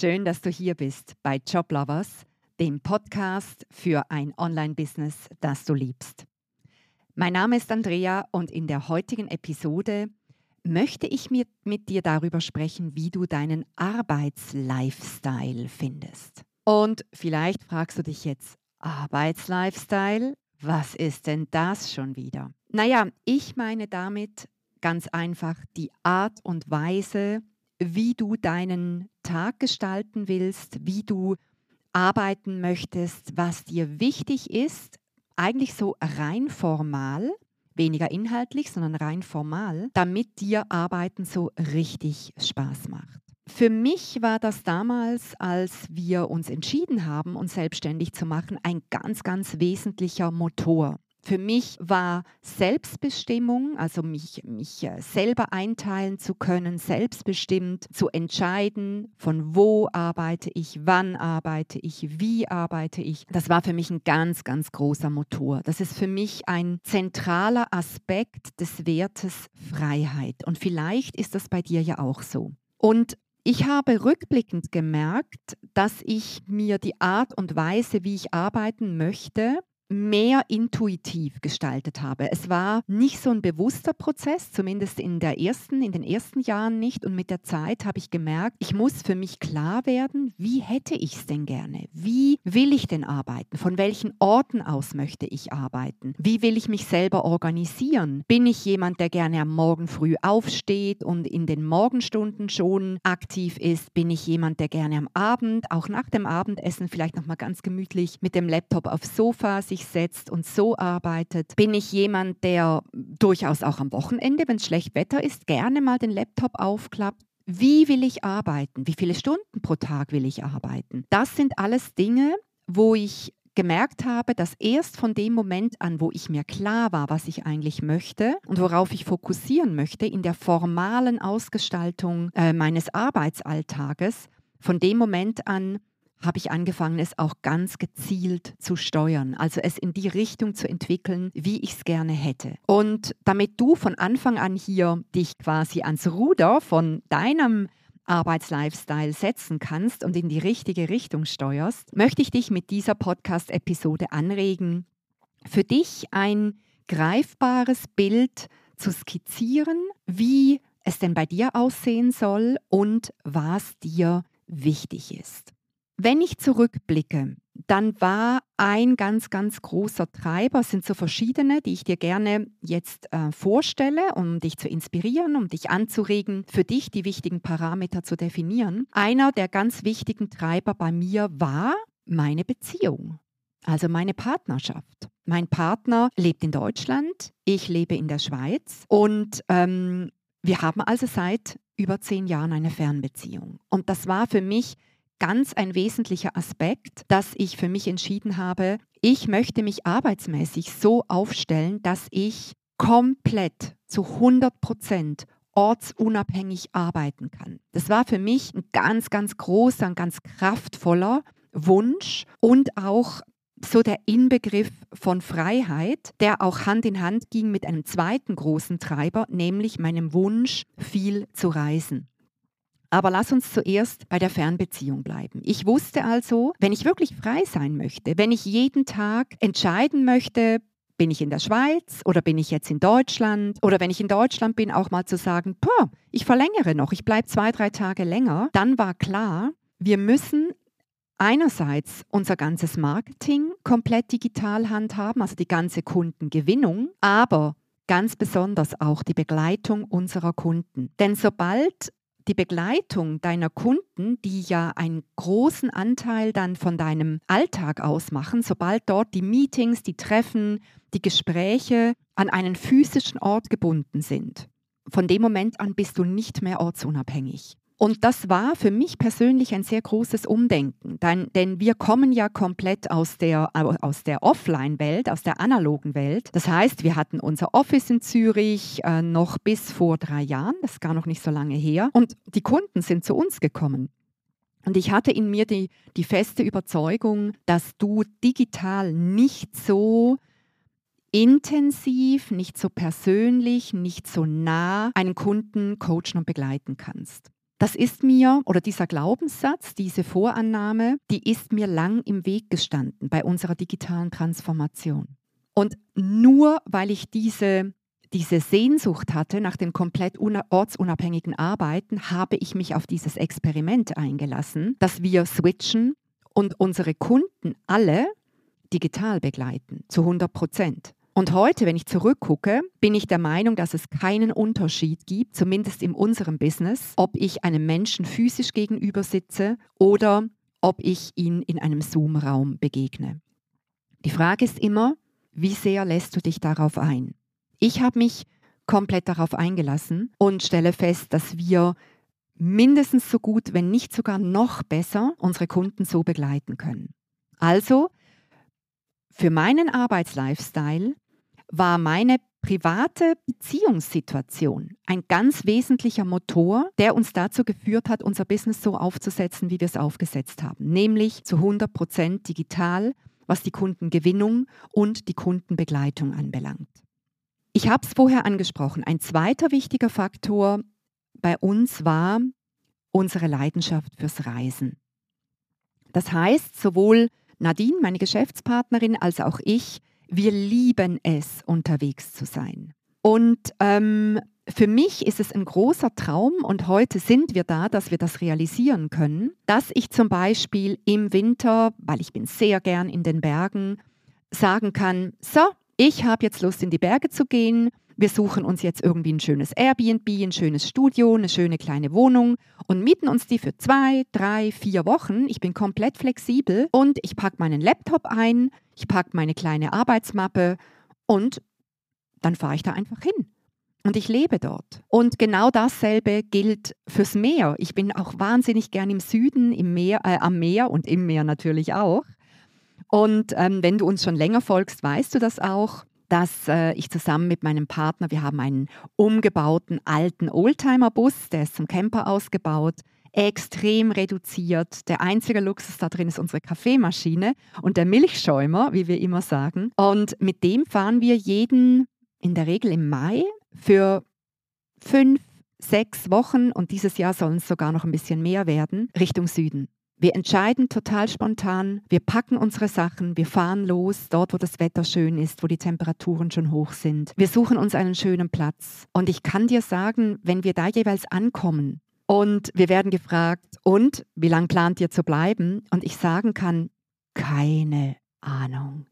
Schön, dass du hier bist bei Joblovers, dem Podcast für ein Online-Business, das du liebst. Mein Name ist Andrea und in der heutigen Episode möchte ich mit, mit dir darüber sprechen, wie du deinen Arbeitslifestyle findest. Und vielleicht fragst du dich jetzt, Arbeitslifestyle? Was ist denn das schon wieder? Naja, ich meine damit ganz einfach die Art und Weise, wie du deinen Tag gestalten willst, wie du arbeiten möchtest, was dir wichtig ist, eigentlich so rein formal, weniger inhaltlich, sondern rein formal, damit dir Arbeiten so richtig Spaß macht. Für mich war das damals, als wir uns entschieden haben, uns selbstständig zu machen, ein ganz, ganz wesentlicher Motor. Für mich war Selbstbestimmung, also mich, mich äh, selber einteilen zu können, selbstbestimmt zu entscheiden, von wo arbeite ich, wann arbeite ich, wie arbeite ich, das war für mich ein ganz, ganz großer Motor. Das ist für mich ein zentraler Aspekt des Wertes Freiheit. Und vielleicht ist das bei dir ja auch so. Und ich habe rückblickend gemerkt, dass ich mir die Art und Weise, wie ich arbeiten möchte, mehr intuitiv gestaltet habe. Es war nicht so ein bewusster Prozess, zumindest in der ersten, in den ersten Jahren nicht. Und mit der Zeit habe ich gemerkt, ich muss für mich klar werden, wie hätte ich es denn gerne? Wie will ich denn arbeiten? Von welchen Orten aus möchte ich arbeiten? Wie will ich mich selber organisieren? Bin ich jemand, der gerne am Morgen früh aufsteht und in den Morgenstunden schon aktiv ist? Bin ich jemand, der gerne am Abend, auch nach dem Abendessen vielleicht noch mal ganz gemütlich mit dem Laptop aufs Sofa sich sich setzt und so arbeitet? Bin ich jemand, der durchaus auch am Wochenende, wenn es schlecht Wetter ist, gerne mal den Laptop aufklappt? Wie will ich arbeiten? Wie viele Stunden pro Tag will ich arbeiten? Das sind alles Dinge, wo ich gemerkt habe, dass erst von dem Moment an, wo ich mir klar war, was ich eigentlich möchte und worauf ich fokussieren möchte in der formalen Ausgestaltung äh, meines Arbeitsalltages, von dem Moment an habe ich angefangen, es auch ganz gezielt zu steuern, also es in die Richtung zu entwickeln, wie ich es gerne hätte. Und damit du von Anfang an hier dich quasi ans Ruder von deinem Arbeitslifestyle setzen kannst und in die richtige Richtung steuerst, möchte ich dich mit dieser Podcast-Episode anregen, für dich ein greifbares Bild zu skizzieren, wie es denn bei dir aussehen soll und was dir wichtig ist. Wenn ich zurückblicke, dann war ein ganz, ganz großer Treiber, es sind so verschiedene, die ich dir gerne jetzt äh, vorstelle, um dich zu inspirieren, um dich anzuregen, für dich die wichtigen Parameter zu definieren. Einer der ganz wichtigen Treiber bei mir war meine Beziehung, also meine Partnerschaft. Mein Partner lebt in Deutschland, ich lebe in der Schweiz und ähm, wir haben also seit über zehn Jahren eine Fernbeziehung. Und das war für mich ganz ein wesentlicher Aspekt, dass ich für mich entschieden habe, ich möchte mich arbeitsmäßig so aufstellen, dass ich komplett zu 100 Prozent ortsunabhängig arbeiten kann. Das war für mich ein ganz, ganz großer, ein ganz kraftvoller Wunsch und auch so der Inbegriff von Freiheit, der auch Hand in Hand ging mit einem zweiten großen Treiber, nämlich meinem Wunsch, viel zu reisen. Aber lass uns zuerst bei der Fernbeziehung bleiben. Ich wusste also, wenn ich wirklich frei sein möchte, wenn ich jeden Tag entscheiden möchte, bin ich in der Schweiz oder bin ich jetzt in Deutschland? Oder wenn ich in Deutschland bin, auch mal zu sagen, Puh, ich verlängere noch, ich bleibe zwei, drei Tage länger. Dann war klar, wir müssen einerseits unser ganzes Marketing komplett digital handhaben, also die ganze Kundengewinnung, aber ganz besonders auch die Begleitung unserer Kunden. Denn sobald die Begleitung deiner Kunden, die ja einen großen Anteil dann von deinem Alltag ausmachen, sobald dort die Meetings, die Treffen, die Gespräche an einen physischen Ort gebunden sind, von dem Moment an bist du nicht mehr ortsunabhängig. Und das war für mich persönlich ein sehr großes Umdenken, denn, denn wir kommen ja komplett aus der, aus der Offline-Welt, aus der analogen Welt. Das heißt, wir hatten unser Office in Zürich äh, noch bis vor drei Jahren, das ist gar noch nicht so lange her, und die Kunden sind zu uns gekommen. Und ich hatte in mir die, die feste Überzeugung, dass du digital nicht so intensiv, nicht so persönlich, nicht so nah einen Kunden coachen und begleiten kannst. Das ist mir, oder dieser Glaubenssatz, diese Vorannahme, die ist mir lang im Weg gestanden bei unserer digitalen Transformation. Und nur weil ich diese, diese Sehnsucht hatte nach dem komplett ortsunabhängigen Arbeiten, habe ich mich auf dieses Experiment eingelassen, dass wir switchen und unsere Kunden alle digital begleiten, zu 100 Prozent. Und heute, wenn ich zurückgucke, bin ich der Meinung, dass es keinen Unterschied gibt, zumindest in unserem Business, ob ich einem Menschen physisch gegenüber sitze oder ob ich ihn in einem Zoom-Raum begegne. Die Frage ist immer, wie sehr lässt du dich darauf ein? Ich habe mich komplett darauf eingelassen und stelle fest, dass wir mindestens so gut, wenn nicht sogar noch besser unsere Kunden so begleiten können. Also für meinen Arbeitslifestyle war meine private Beziehungssituation ein ganz wesentlicher Motor, der uns dazu geführt hat, unser Business so aufzusetzen, wie wir es aufgesetzt haben, nämlich zu 100 Prozent digital, was die Kundengewinnung und die Kundenbegleitung anbelangt. Ich habe es vorher angesprochen. Ein zweiter wichtiger Faktor bei uns war unsere Leidenschaft fürs Reisen. Das heißt, sowohl Nadine, meine Geschäftspartnerin, als auch ich, wir lieben es, unterwegs zu sein. Und ähm, für mich ist es ein großer Traum und heute sind wir da, dass wir das realisieren können, dass ich zum Beispiel im Winter, weil ich bin sehr gern in den Bergen, sagen kann, so, ich habe jetzt Lust in die Berge zu gehen wir suchen uns jetzt irgendwie ein schönes Airbnb, ein schönes Studio, eine schöne kleine Wohnung und mieten uns die für zwei, drei, vier Wochen. Ich bin komplett flexibel und ich packe meinen Laptop ein, ich packe meine kleine Arbeitsmappe und dann fahre ich da einfach hin. Und ich lebe dort. Und genau dasselbe gilt fürs Meer. Ich bin auch wahnsinnig gern im Süden, im Meer, äh, am Meer und im Meer natürlich auch. Und ähm, wenn du uns schon länger folgst, weißt du das auch dass äh, ich zusammen mit meinem Partner, wir haben einen umgebauten alten Oldtimer-Bus, der ist zum Camper ausgebaut, extrem reduziert. Der einzige Luxus da drin ist unsere Kaffeemaschine und der Milchschäumer, wie wir immer sagen. Und mit dem fahren wir jeden, in der Regel im Mai, für fünf, sechs Wochen und dieses Jahr sollen es sogar noch ein bisschen mehr werden, Richtung Süden. Wir entscheiden total spontan, wir packen unsere Sachen, wir fahren los, dort wo das Wetter schön ist, wo die Temperaturen schon hoch sind. Wir suchen uns einen schönen Platz. Und ich kann dir sagen, wenn wir da jeweils ankommen und wir werden gefragt, und wie lange plant ihr zu bleiben? Und ich sagen kann, keine Ahnung.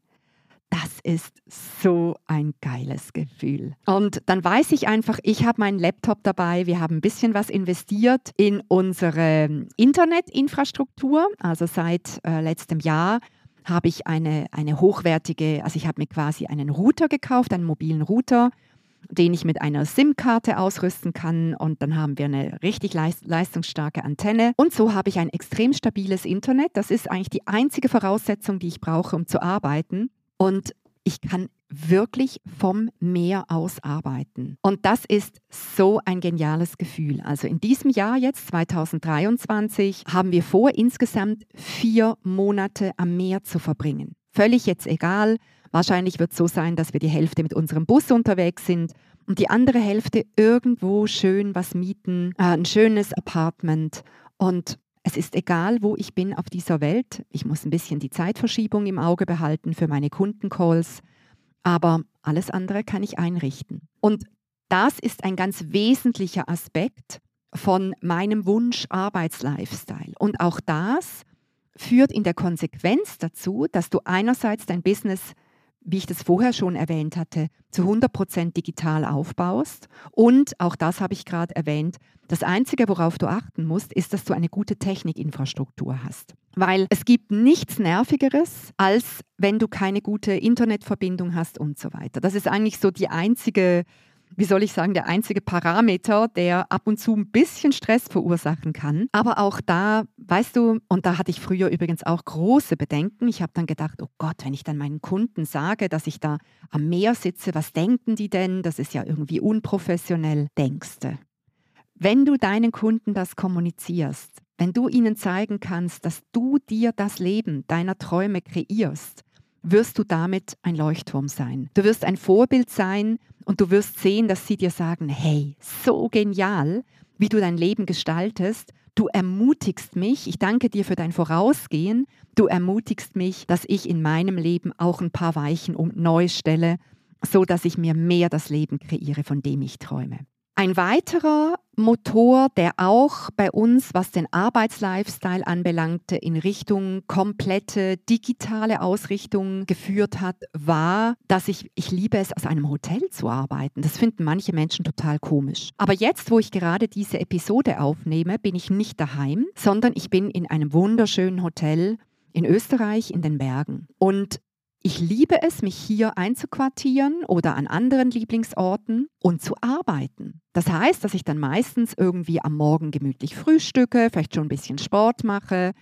Das ist so ein geiles Gefühl. Und dann weiß ich einfach, ich habe meinen Laptop dabei, wir haben ein bisschen was investiert in unsere Internetinfrastruktur. Also seit äh, letztem Jahr habe ich eine, eine hochwertige, also ich habe mir quasi einen Router gekauft, einen mobilen Router, den ich mit einer SIM-Karte ausrüsten kann und dann haben wir eine richtig leistungsstarke Antenne. Und so habe ich ein extrem stabiles Internet. Das ist eigentlich die einzige Voraussetzung, die ich brauche, um zu arbeiten. Und ich kann wirklich vom Meer aus arbeiten. Und das ist so ein geniales Gefühl. Also in diesem Jahr jetzt, 2023, haben wir vor, insgesamt vier Monate am Meer zu verbringen. Völlig jetzt egal. Wahrscheinlich wird es so sein, dass wir die Hälfte mit unserem Bus unterwegs sind und die andere Hälfte irgendwo schön was mieten, äh, ein schönes Apartment. Und es ist egal, wo ich bin auf dieser Welt. Ich muss ein bisschen die Zeitverschiebung im Auge behalten für meine Kundencalls, aber alles andere kann ich einrichten. Und das ist ein ganz wesentlicher Aspekt von meinem Wunsch Arbeitslifestyle. Und auch das führt in der Konsequenz dazu, dass du einerseits dein Business wie ich das vorher schon erwähnt hatte, zu 100% digital aufbaust. Und auch das habe ich gerade erwähnt, das Einzige, worauf du achten musst, ist, dass du eine gute Technikinfrastruktur hast. Weil es gibt nichts Nervigeres, als wenn du keine gute Internetverbindung hast und so weiter. Das ist eigentlich so die einzige wie soll ich sagen, der einzige Parameter, der ab und zu ein bisschen Stress verursachen kann. Aber auch da, weißt du, und da hatte ich früher übrigens auch große Bedenken. Ich habe dann gedacht, oh Gott, wenn ich dann meinen Kunden sage, dass ich da am Meer sitze, was denken die denn? Das ist ja irgendwie unprofessionell, denkst du. Wenn du deinen Kunden das kommunizierst, wenn du ihnen zeigen kannst, dass du dir das Leben deiner Träume kreierst, wirst du damit ein Leuchtturm sein. Du wirst ein Vorbild sein und du wirst sehen, dass sie dir sagen, hey, so genial, wie du dein Leben gestaltest. Du ermutigst mich, ich danke dir für dein Vorausgehen, du ermutigst mich, dass ich in meinem Leben auch ein paar Weichen um neu stelle, so dass ich mir mehr das Leben kreiere, von dem ich träume. Ein weiterer Motor, der auch bei uns, was den Arbeitslifestyle anbelangte, in Richtung komplette digitale Ausrichtung geführt hat, war, dass ich, ich liebe es, aus einem Hotel zu arbeiten. Das finden manche Menschen total komisch. Aber jetzt, wo ich gerade diese Episode aufnehme, bin ich nicht daheim, sondern ich bin in einem wunderschönen Hotel in Österreich in den Bergen. Und ich liebe es, mich hier einzuquartieren oder an anderen Lieblingsorten und zu arbeiten. Das heißt, dass ich dann meistens irgendwie am Morgen gemütlich frühstücke, vielleicht schon ein bisschen Sport mache.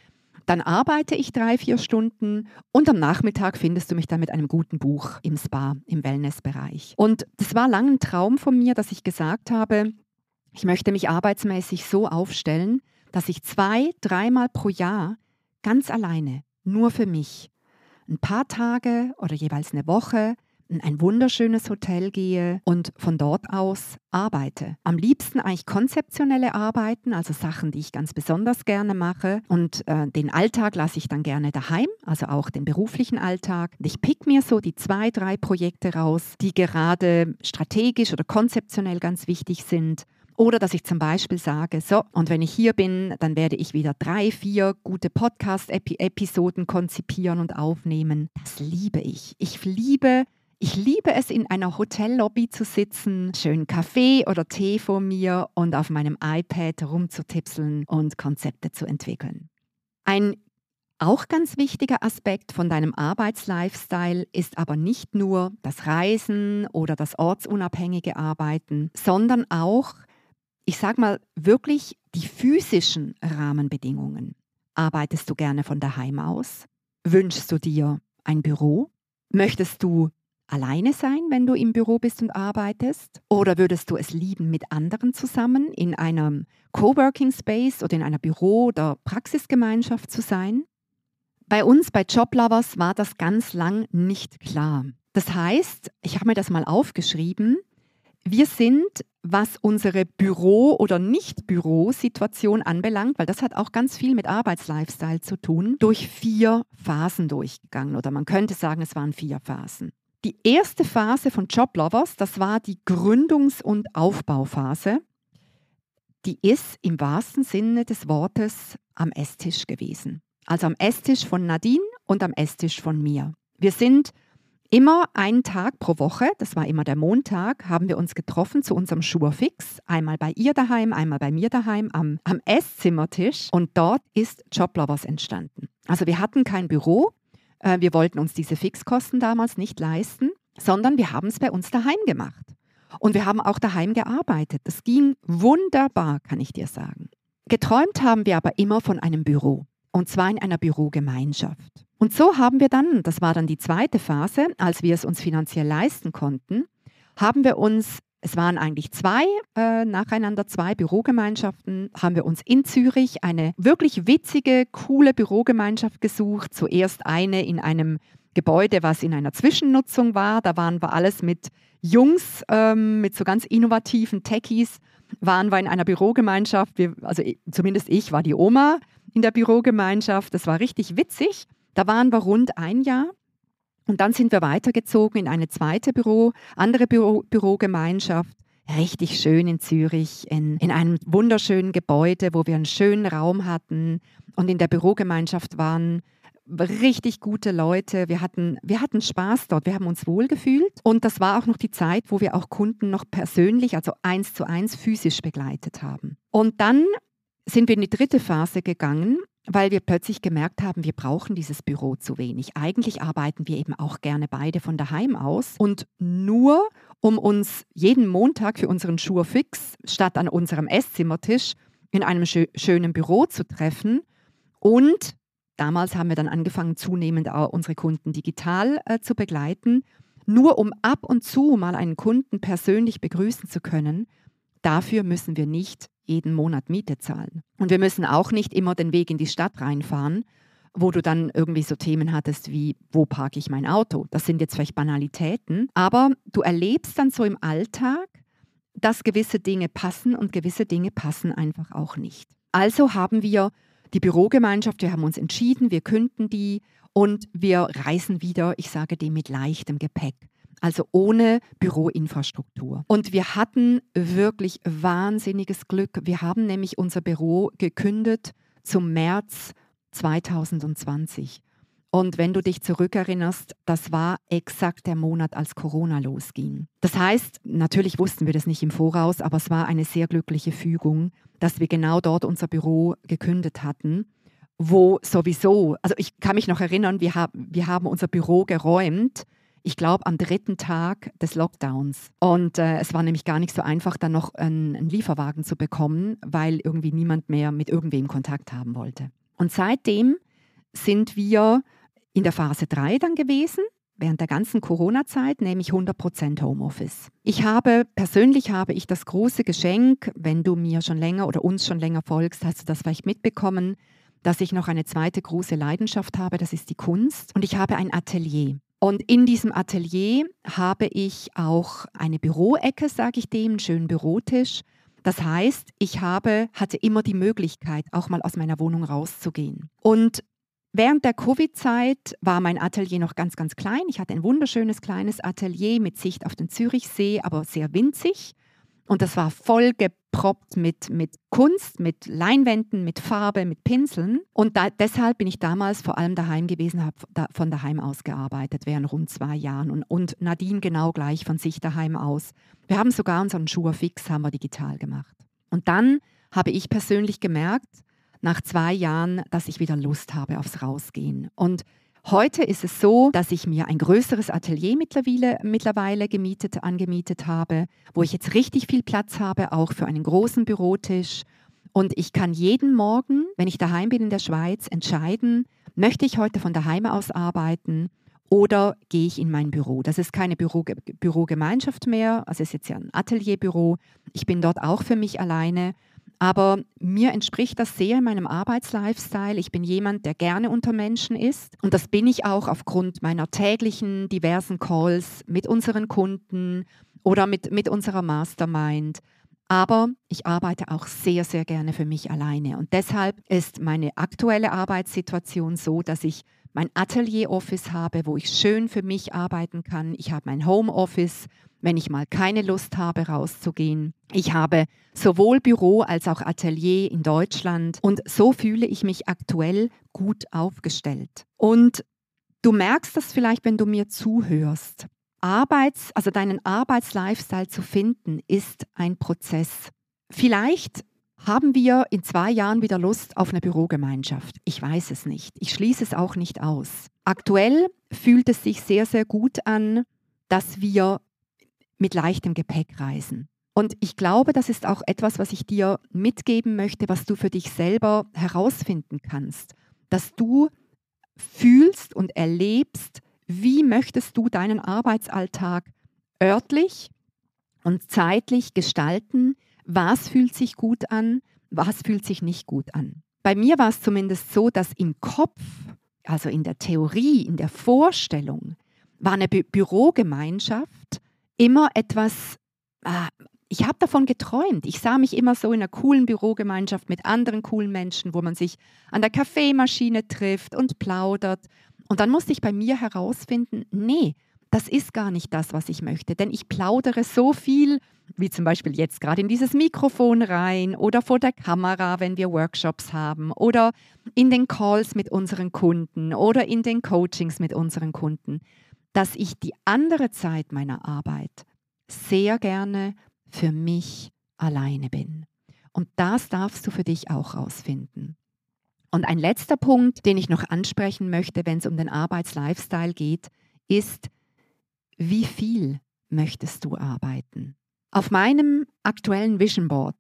Dann arbeite ich drei, vier Stunden und am Nachmittag findest du mich dann mit einem guten Buch im Spa, im Wellnessbereich. Und das war lang ein Traum von mir, dass ich gesagt habe, ich möchte mich arbeitsmäßig so aufstellen, dass ich zwei, dreimal pro Jahr ganz alleine, nur für mich, ein paar Tage oder jeweils eine Woche in ein wunderschönes Hotel gehe und von dort aus arbeite. Am liebsten eigentlich konzeptionelle Arbeiten, also Sachen, die ich ganz besonders gerne mache. Und äh, den Alltag lasse ich dann gerne daheim, also auch den beruflichen Alltag. Und ich pick mir so die zwei, drei Projekte raus, die gerade strategisch oder konzeptionell ganz wichtig sind oder dass ich zum Beispiel sage, so, und wenn ich hier bin, dann werde ich wieder drei, vier gute Podcast-Episoden konzipieren und aufnehmen. Das liebe ich. Ich liebe ich liebe es, in einer Hotellobby zu sitzen, schön Kaffee oder Tee vor mir und auf meinem iPad rumzutipseln und Konzepte zu entwickeln. Ein auch ganz wichtiger Aspekt von deinem Arbeitslifestyle ist aber nicht nur das Reisen oder das ortsunabhängige Arbeiten, sondern auch ich sage mal, wirklich die physischen Rahmenbedingungen. Arbeitest du gerne von daheim aus? Wünschst du dir ein Büro? Möchtest du alleine sein, wenn du im Büro bist und arbeitest? Oder würdest du es lieben, mit anderen zusammen in einem Coworking Space oder in einer Büro- oder Praxisgemeinschaft zu sein? Bei uns, bei Joblovers, war das ganz lang nicht klar. Das heißt, ich habe mir das mal aufgeschrieben, wir sind, was unsere Büro- oder Nicht-Büro-Situation anbelangt, weil das hat auch ganz viel mit Arbeitslifestyle zu tun, durch vier Phasen durchgegangen. Oder man könnte sagen, es waren vier Phasen. Die erste Phase von Joblovers, das war die Gründungs- und Aufbauphase. Die ist im wahrsten Sinne des Wortes am Esstisch gewesen. Also am Esstisch von Nadine und am Esstisch von mir. Wir sind Immer einen Tag pro Woche, das war immer der Montag, haben wir uns getroffen zu unserem Schurfix. Einmal bei ihr daheim, einmal bei mir daheim am, am Esszimmertisch. Und dort ist Joblovers entstanden. Also wir hatten kein Büro. Äh, wir wollten uns diese Fixkosten damals nicht leisten, sondern wir haben es bei uns daheim gemacht. Und wir haben auch daheim gearbeitet. Das ging wunderbar, kann ich dir sagen. Geträumt haben wir aber immer von einem Büro. Und zwar in einer Bürogemeinschaft. Und so haben wir dann, das war dann die zweite Phase, als wir es uns finanziell leisten konnten, haben wir uns, es waren eigentlich zwei, äh, nacheinander zwei Bürogemeinschaften, haben wir uns in Zürich eine wirklich witzige, coole Bürogemeinschaft gesucht. Zuerst eine in einem Gebäude, was in einer Zwischennutzung war. Da waren wir alles mit Jungs, ähm, mit so ganz innovativen Techies, waren wir in einer Bürogemeinschaft. Wir, also zumindest ich war die Oma in der Bürogemeinschaft. Das war richtig witzig. Da waren wir rund ein Jahr. Und dann sind wir weitergezogen in eine zweite Büro, andere Büro, Bürogemeinschaft, richtig schön in Zürich, in, in einem wunderschönen Gebäude, wo wir einen schönen Raum hatten. Und in der Bürogemeinschaft waren richtig gute Leute. Wir hatten, wir hatten Spaß dort, wir haben uns wohlgefühlt. Und das war auch noch die Zeit, wo wir auch Kunden noch persönlich, also eins zu eins physisch begleitet haben. Und dann sind wir in die dritte Phase gegangen weil wir plötzlich gemerkt haben, wir brauchen dieses Büro zu wenig. Eigentlich arbeiten wir eben auch gerne beide von daheim aus und nur um uns jeden Montag für unseren Schurfix statt an unserem Esszimmertisch in einem schö schönen Büro zu treffen und damals haben wir dann angefangen, zunehmend auch unsere Kunden digital äh, zu begleiten, nur um ab und zu mal einen Kunden persönlich begrüßen zu können. Dafür müssen wir nicht jeden Monat Miete zahlen. Und wir müssen auch nicht immer den Weg in die Stadt reinfahren, wo du dann irgendwie so Themen hattest wie, wo parke ich mein Auto? Das sind jetzt vielleicht Banalitäten, aber du erlebst dann so im Alltag, dass gewisse Dinge passen und gewisse Dinge passen einfach auch nicht. Also haben wir die Bürogemeinschaft, wir haben uns entschieden, wir künden die und wir reisen wieder, ich sage dem mit leichtem Gepäck. Also ohne Büroinfrastruktur. Und wir hatten wirklich wahnsinniges Glück. Wir haben nämlich unser Büro gekündigt zum März 2020. Und wenn du dich zurückerinnerst, das war exakt der Monat, als Corona losging. Das heißt, natürlich wussten wir das nicht im Voraus, aber es war eine sehr glückliche Fügung, dass wir genau dort unser Büro gekündigt hatten, wo sowieso, also ich kann mich noch erinnern, wir, hab, wir haben unser Büro geräumt, ich glaube am dritten Tag des Lockdowns. Und äh, es war nämlich gar nicht so einfach, dann noch einen, einen Lieferwagen zu bekommen, weil irgendwie niemand mehr mit irgendwem Kontakt haben wollte. Und seitdem sind wir in der Phase 3 dann gewesen, während der ganzen Corona-Zeit, nämlich 100% Homeoffice. Ich habe, persönlich habe ich das große Geschenk, wenn du mir schon länger oder uns schon länger folgst, hast du das vielleicht mitbekommen, dass ich noch eine zweite große Leidenschaft habe, das ist die Kunst. Und ich habe ein Atelier. Und in diesem Atelier habe ich auch eine Büroecke, sage ich dem, einen schönen Bürotisch. Das heißt, ich habe, hatte immer die Möglichkeit, auch mal aus meiner Wohnung rauszugehen. Und Während der Covid-Zeit war mein Atelier noch ganz, ganz klein. Ich hatte ein wunderschönes kleines Atelier mit Sicht auf den Zürichsee, aber sehr winzig. Und das war voll geproppt mit, mit Kunst, mit Leinwänden, mit Farbe, mit Pinseln. Und da, deshalb bin ich damals vor allem daheim gewesen, habe da, von daheim aus gearbeitet, während rund zwei Jahren. Und, und Nadine genau gleich von sich daheim aus. Wir haben sogar unseren Schuh fix haben wir digital gemacht. Und dann habe ich persönlich gemerkt, nach zwei Jahren, dass ich wieder Lust habe aufs Rausgehen. Und heute ist es so, dass ich mir ein größeres Atelier mittlerweile, mittlerweile gemietet, angemietet habe, wo ich jetzt richtig viel Platz habe, auch für einen großen Bürotisch. Und ich kann jeden Morgen, wenn ich daheim bin in der Schweiz, entscheiden, möchte ich heute von daheim aus arbeiten oder gehe ich in mein Büro. Das ist keine Büro, Bürogemeinschaft mehr, also es ist jetzt ja ein Atelierbüro. Ich bin dort auch für mich alleine aber mir entspricht das sehr in meinem Arbeitslifestyle. Ich bin jemand, der gerne unter Menschen ist. Und das bin ich auch aufgrund meiner täglichen diversen Calls mit unseren Kunden oder mit, mit unserer Mastermind. Aber ich arbeite auch sehr, sehr gerne für mich alleine. Und deshalb ist meine aktuelle Arbeitssituation so, dass ich mein Atelier-Office habe, wo ich schön für mich arbeiten kann. Ich habe mein Home-Office, wenn ich mal keine Lust habe, rauszugehen. Ich habe sowohl Büro als auch Atelier in Deutschland und so fühle ich mich aktuell gut aufgestellt. Und du merkst das vielleicht, wenn du mir zuhörst. Arbeits, also deinen Arbeitslifestyle zu finden, ist ein Prozess. Vielleicht haben wir in zwei Jahren wieder Lust auf eine Bürogemeinschaft? Ich weiß es nicht. Ich schließe es auch nicht aus. Aktuell fühlt es sich sehr, sehr gut an, dass wir mit leichtem Gepäck reisen. Und ich glaube, das ist auch etwas, was ich dir mitgeben möchte, was du für dich selber herausfinden kannst. Dass du fühlst und erlebst, wie möchtest du deinen Arbeitsalltag örtlich und zeitlich gestalten, was fühlt sich gut an, was fühlt sich nicht gut an. Bei mir war es zumindest so, dass im Kopf, also in der Theorie, in der Vorstellung, war eine Bü Bürogemeinschaft immer etwas, ah, ich habe davon geträumt. Ich sah mich immer so in einer coolen Bürogemeinschaft mit anderen coolen Menschen, wo man sich an der Kaffeemaschine trifft und plaudert. Und dann musste ich bei mir herausfinden, nee, das ist gar nicht das, was ich möchte. Denn ich plaudere so viel, wie zum Beispiel jetzt gerade in dieses Mikrofon rein oder vor der Kamera, wenn wir Workshops haben oder in den Calls mit unseren Kunden oder in den Coachings mit unseren Kunden dass ich die andere Zeit meiner Arbeit sehr gerne für mich alleine bin. Und das darfst du für dich auch rausfinden. Und ein letzter Punkt, den ich noch ansprechen möchte, wenn es um den Arbeitslifestyle geht, ist, wie viel möchtest du arbeiten? Auf meinem aktuellen Vision Board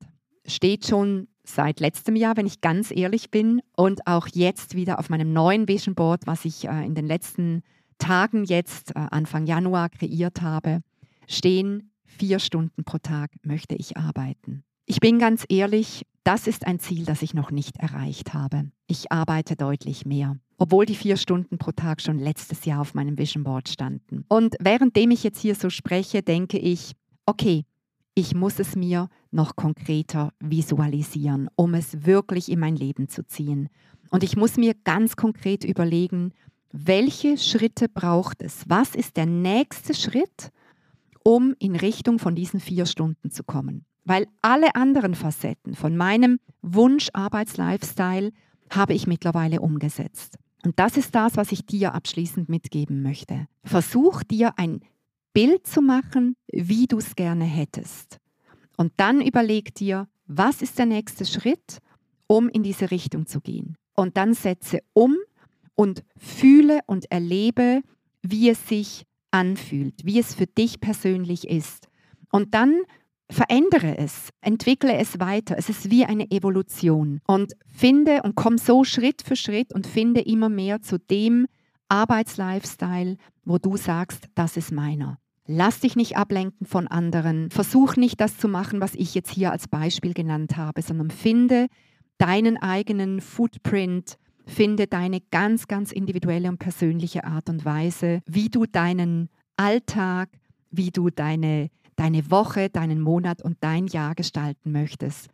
steht schon seit letztem Jahr, wenn ich ganz ehrlich bin, und auch jetzt wieder auf meinem neuen Vision Board, was ich äh, in den letzten Tagen jetzt, äh, Anfang Januar, kreiert habe, stehen, vier Stunden pro Tag möchte ich arbeiten. Ich bin ganz ehrlich, das ist ein Ziel, das ich noch nicht erreicht habe. Ich arbeite deutlich mehr, obwohl die vier Stunden pro Tag schon letztes Jahr auf meinem Vision Board standen. Und währenddem ich jetzt hier so spreche, denke ich, okay, ich muss es mir noch konkreter visualisieren, um es wirklich in mein Leben zu ziehen. Und ich muss mir ganz konkret überlegen, welche Schritte braucht es? Was ist der nächste Schritt, um in Richtung von diesen vier Stunden zu kommen? Weil alle anderen Facetten von meinem Wunsch-Arbeitslifestyle habe ich mittlerweile umgesetzt. Und das ist das, was ich dir abschließend mitgeben möchte. Versuch dir ein Bild zu machen, wie du es gerne hättest. Und dann überleg dir, was ist der nächste Schritt, um in diese Richtung zu gehen. Und dann setze um und fühle und erlebe, wie es sich anfühlt, wie es für dich persönlich ist. Und dann verändere es, entwickle es weiter. Es ist wie eine Evolution. Und finde und komm so Schritt für Schritt und finde immer mehr zu dem Arbeitslifestyle, wo du sagst, das ist meiner. Lass dich nicht ablenken von anderen. Versuch nicht das zu machen, was ich jetzt hier als Beispiel genannt habe, sondern finde deinen eigenen Footprint, finde deine ganz, ganz individuelle und persönliche Art und Weise, wie du deinen Alltag, wie du deine deine Woche, deinen Monat und dein Jahr gestalten möchtest,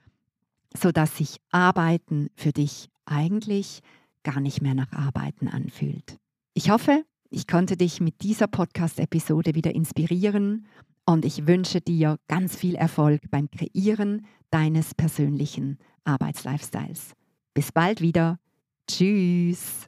sodass sich Arbeiten für dich eigentlich gar nicht mehr nach Arbeiten anfühlt. Ich hoffe, ich konnte dich mit dieser Podcast-Episode wieder inspirieren und ich wünsche dir ganz viel Erfolg beim Kreieren deines persönlichen Arbeitslifestyles. Bis bald wieder. Tschüss.